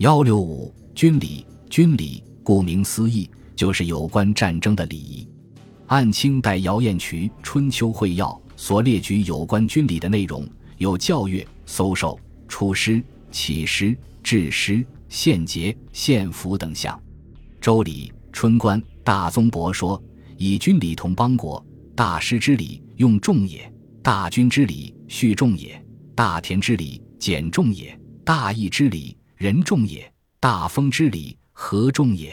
幺六五军礼，军礼顾名思义就是有关战争的礼仪。按清代姚彦渠《春秋会要》所列举有关军礼的内容，有教阅、搜授、出师、起师、制师、献节、献俘等项。《周礼·春官·大宗伯》说：“以军礼同邦国，大师之礼用众也；大军之礼序众也；大田之礼简众也；大义之礼。”人众也，大风之礼和众也。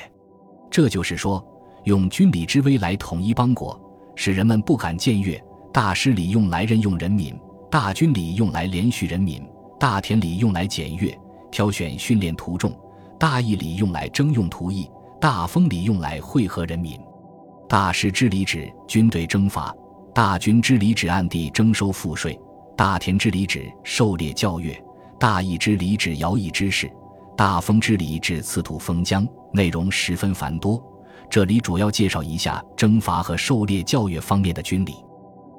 这就是说，用军礼之威来统一邦国，使人们不敢僭越；大师礼用来任用人民，大军礼用来连续人民，大田礼用来检阅、挑选、训练徒众，大义礼用来征用徒役，大风礼用来会合人民。大师之礼指军队征伐，大军之礼指暗地征收赋税，大田之礼指狩猎教阅。大义之礼指徭役之事，大封之礼指赐土封疆，内容十分繁多。这里主要介绍一下征伐和狩猎教育方面的军礼。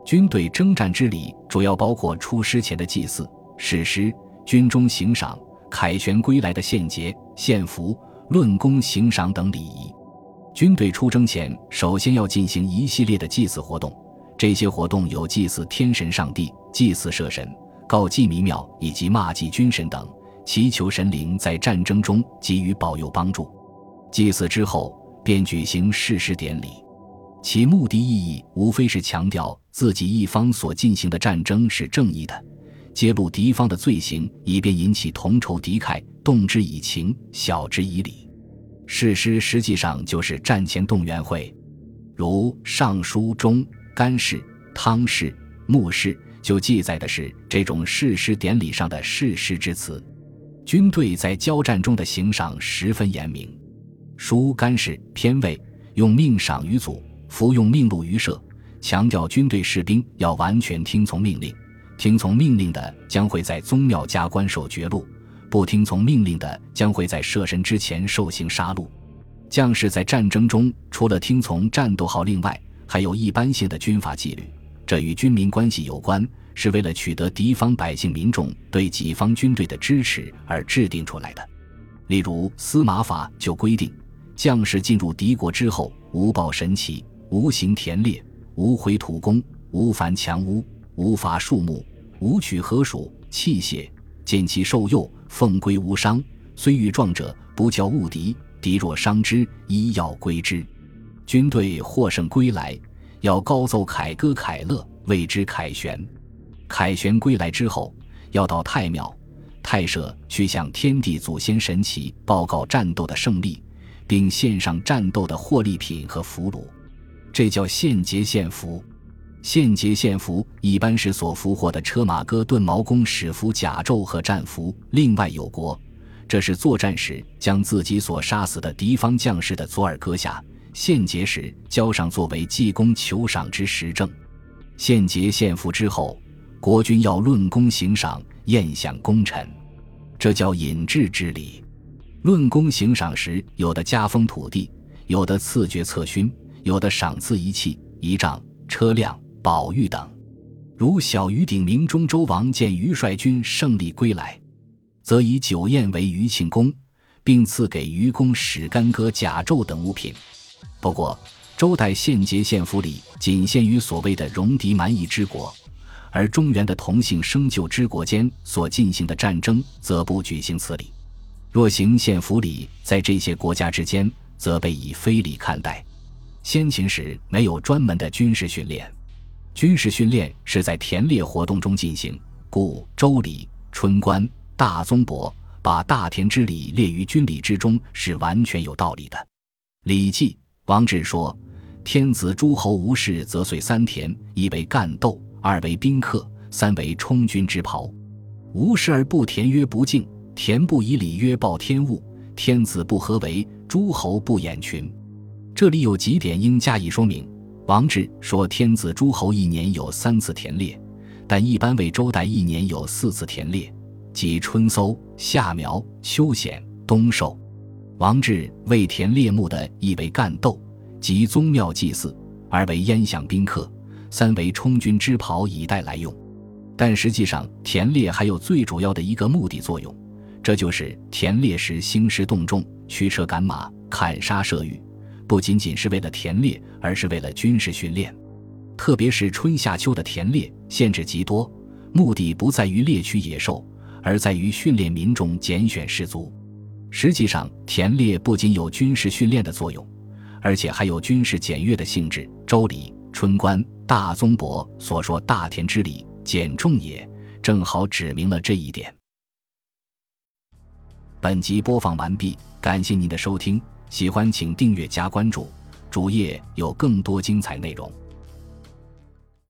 军队征战之礼主要包括出师前的祭祀、誓师、军中行赏、凯旋归来的献节、献俘、论功行赏等礼仪。军队出征前，首先要进行一系列的祭祀活动，这些活动有祭祀天神上帝、祭祀社神。告祭弥庙以及骂祭军神等，祈求神灵在战争中给予保佑帮助。祭祀之后，便举行誓师典礼，其目的意义无非是强调自己一方所进行的战争是正义的，揭露敌方的罪行，以便引起同仇敌忾，动之以情，晓之以理。誓师实际上就是战前动员会，如《尚书》中干氏、汤氏、穆氏。就记载的是这种誓师典礼上的誓师之词。军队在交战中的行赏十分严明，书干事偏位用命赏于祖，服用命禄于社，强调军队士兵要完全听从命令，听从命令的将会在宗庙加官受爵禄，不听从命令的将会在射神之前受刑杀戮。将士在战争中除了听从战斗号令外，还有一般性的军法纪律。这与军民关系有关，是为了取得敌方百姓民众对己方军队的支持而制定出来的。例如，司马法就规定，将士进入敌国之后，无报神奇，无行田猎，无回土工，无伐强屋，无伐树木，无取禾黍器械，见其受诱，奉归无伤。虽遇壮者，不教误敌。敌若伤之，医要归之。军队获胜归来。要高奏凯歌凯乐，谓之凯旋。凯旋归来之后，要到太庙、太社去向天地祖先神祇报告战斗的胜利，并献上战斗的获利品和俘虏，这叫献节献俘。献节献俘一般是所俘获的车马戈盾矛弓矢符甲胄和战俘，另外有国，这是作战时将自己所杀死的敌方将士的左耳割下。献节时交上作为济公求赏之实证，献节献俘之后，国君要论功行赏，宴享功臣，这叫引制之礼。论功行赏时，有的加封土地，有的赐爵册勋，有的赏赐仪器、仪仗、车辆、宝玉等。如小于鼎明中周王见于率军胜利归来，则以酒宴为余庆功，并赐给于公史干戈甲胄等物品。不过，周代献节献俘礼仅限于所谓的戎狄蛮夷之国，而中原的同姓生就之国间所进行的战争则不举行此礼。若行献俘礼，在这些国家之间，则被以非礼看待。先秦时没有专门的军事训练，军事训练是在田猎活动中进行，故《周礼》《春官》《大宗伯》把大田之礼列于军礼之中是完全有道理的，《礼记》。王志说：“天子诸侯无事，则遂三田：一为干斗，二为宾客，三为充军之袍。无事而不田，曰不敬；田不以礼，曰报天物。天子不合为，诸侯不掩群。”这里有几点应加以说明。王志说：“天子诸侯一年有三次田猎，但一般为周代一年有四次田猎，即春搜、夏苗、秋显、冬狩。”王志为田猎目的一为干斗，即宗庙祭祀；二为烟享宾客；三为充军之袍以待来用。但实际上，田猎还有最主要的一个目的作用，这就是田猎时兴师动众、驱车赶马、砍杀射御，不仅仅是为了田猎，而是为了军事训练。特别是春夏秋的田猎，限制极多，目的不在于猎取野兽，而在于训练民众拣选士卒。实际上，田猎不仅有军事训练的作用，而且还有军事检阅的性质。《周礼·春官·大宗伯》所说“大田之礼，简重也”，正好指明了这一点。本集播放完毕，感谢您的收听，喜欢请订阅加关注，主页有更多精彩内容。